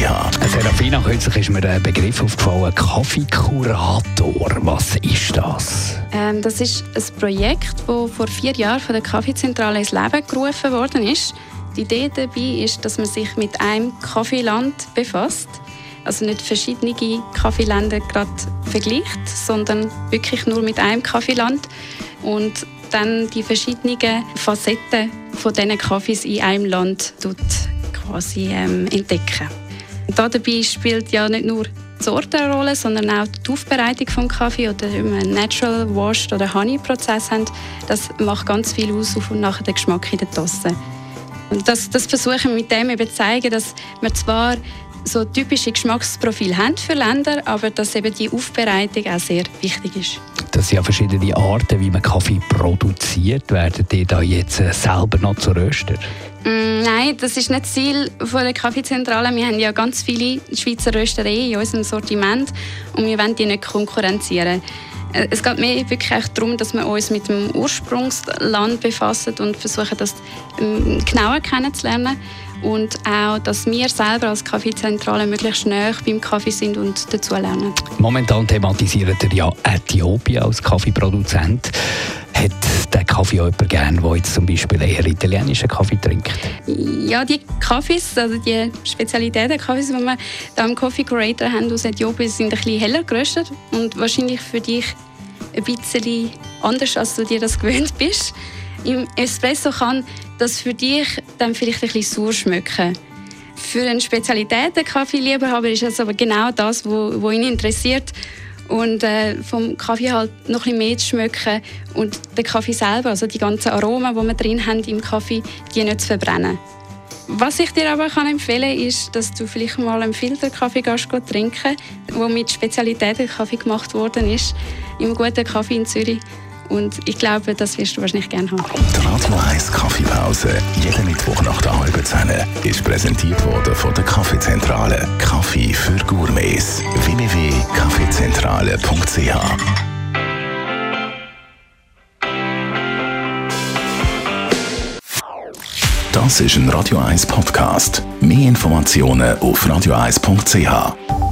Serafina, kürzlich ist mir ein Begriff aufgefallen, Kaffeekurator. Was ist das? Ähm, das ist ein Projekt, das vor vier Jahren von der Kaffeezentrale ins Leben gerufen worden ist. Die Idee dabei ist, dass man sich mit einem Kaffeeland befasst. Also nicht verschiedene Kaffeeländer gerade vergleicht, sondern wirklich nur mit einem Kaffeeland und dann die verschiedenen Facetten von diesen Kaffees in einem Land quasi ähm, entdecken. Da dabei spielt ja nicht nur die Sorte eine Rolle, sondern auch die Aufbereitung des Kaffee oder einen Natural Washed oder Honey Prozess haben, das macht ganz viel aus auf und nachher den Geschmack in der Tasse. Und das, das versuchen wir mit dem eben zu zeigen, dass wir zwar so typische Geschmacksprofile haben für Länder, aber dass eben die Aufbereitung auch sehr wichtig ist. Das sind ja verschiedene Arten, wie man Kaffee produziert. Werden die da jetzt äh, selber noch zu Röster? Mm, nein, das ist nicht das Ziel der Kaffeezentrale. Wir haben ja ganz viele Schweizer Röstereien in unserem Sortiment und wir wollen die nicht konkurrenzieren. Äh, es geht mir wirklich darum, dass wir uns mit dem Ursprungsland befassen und versuchen, das ähm, genauer kennenzulernen. Und auch, dass wir selber als Kaffeezentrale möglichst schnell beim Kaffee sind und dazu lernen. Momentan thematisiert ihr ja Äthiopien als Kaffeeproduzent. Hat der Kaffee auch jemand gern, der jetzt zum Beispiel eher italienischen Kaffee trinkt? Ja, die Kaffees, also die Spezialitäten Kaffees, die wir da im Coffee Curator haben aus Äthiopien, sind ein bisschen heller geröstet und wahrscheinlich für dich ein bisschen anders, als du dir das gewöhnt bist. Im Espresso kann das für dich dann vielleicht ein bisschen sauer schmecken. Für einen Spezialitäten-Kaffeeliebhaber ist es aber genau das, was ihn interessiert und äh, vom Kaffee halt noch ein mehr zu schmecken und den Kaffee selber, also die ganzen Aromen, die wir drin haben im Kaffee, die nicht zu verbrennen. Was ich dir aber kann empfehlen kann, ist, dass du vielleicht mal einen Filterkaffee trinken der mit Spezialitäten Kaffee gemacht worden ist, im guten Kaffee in Zürich. Und ich glaube, das wirst du wahrscheinlich gerne haben. Die Radio 1 Kaffeepause, jeden Mittwoch nach der halben Zehn, ist präsentiert worden von der Kaffeezentrale. Kaffee für Gourmets. www.kaffeezentrale.ch Das ist ein Radio 1 Podcast. Mehr Informationen auf radio1.ch.